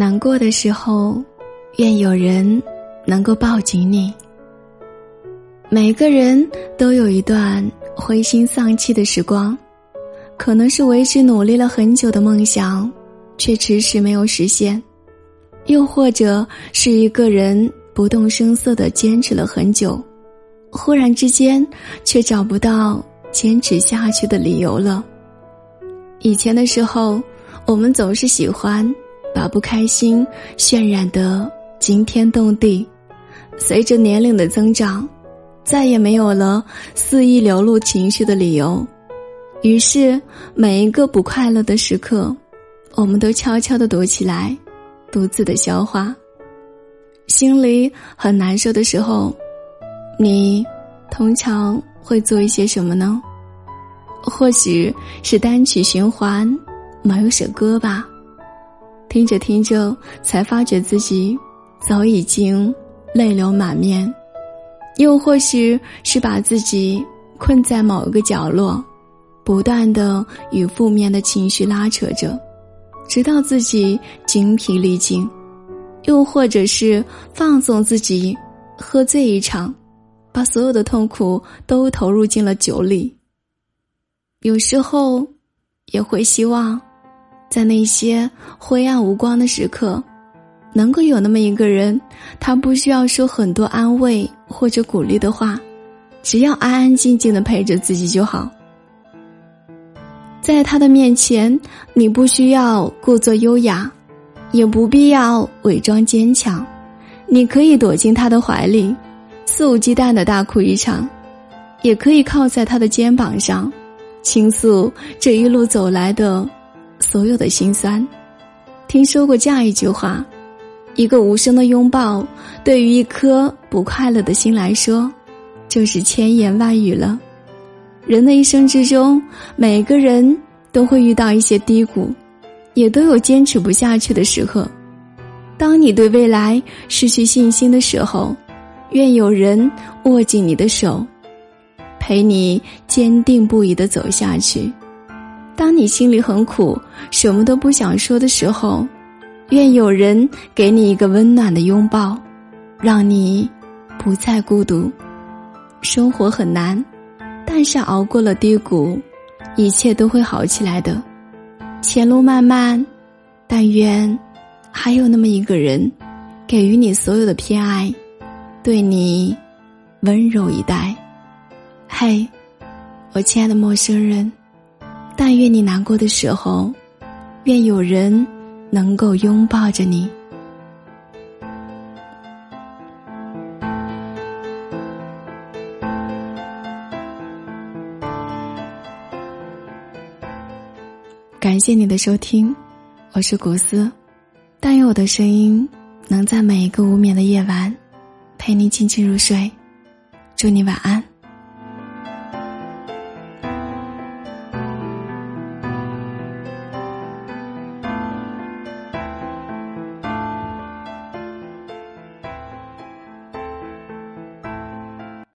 难过的时候，愿有人能够抱紧你。每个人都有一段灰心丧气的时光，可能是为之努力了很久的梦想，却迟迟没有实现；又或者是一个人不动声色的坚持了很久，忽然之间却找不到坚持下去的理由了。以前的时候，我们总是喜欢把不开心渲染得惊天动地，随着年龄的增长。再也没有了肆意流露情绪的理由，于是每一个不快乐的时刻，我们都悄悄的躲起来，独自的消化。心里很难受的时候，你通常会做一些什么呢？或许是单曲循环某一首歌吧，听着听着，才发觉自己早已经泪流满面。又或许是把自己困在某一个角落，不断的与负面的情绪拉扯着，直到自己精疲力尽；又或者是放纵自己，喝醉一场，把所有的痛苦都投入进了酒里。有时候，也会希望，在那些灰暗无光的时刻。能够有那么一个人，他不需要说很多安慰或者鼓励的话，只要安安静静的陪着自己就好。在他的面前，你不需要故作优雅，也不必要伪装坚强，你可以躲进他的怀里，肆无忌惮的大哭一场，也可以靠在他的肩膀上，倾诉这一路走来的所有的辛酸。听说过这样一句话。一个无声的拥抱，对于一颗不快乐的心来说，就是千言万语了。人的一生之中，每个人都会遇到一些低谷，也都有坚持不下去的时候。当你对未来失去信心的时候，愿有人握紧你的手，陪你坚定不移的走下去。当你心里很苦，什么都不想说的时候。愿有人给你一个温暖的拥抱，让你不再孤独。生活很难，但是熬过了低谷，一切都会好起来的。前路漫漫，但愿还有那么一个人，给予你所有的偏爱，对你温柔以待。嘿，我亲爱的陌生人，但愿你难过的时候，愿有人。能够拥抱着你，感谢你的收听，我是古斯，但愿我的声音能在每一个无眠的夜晚陪你轻轻入睡，祝你晚安。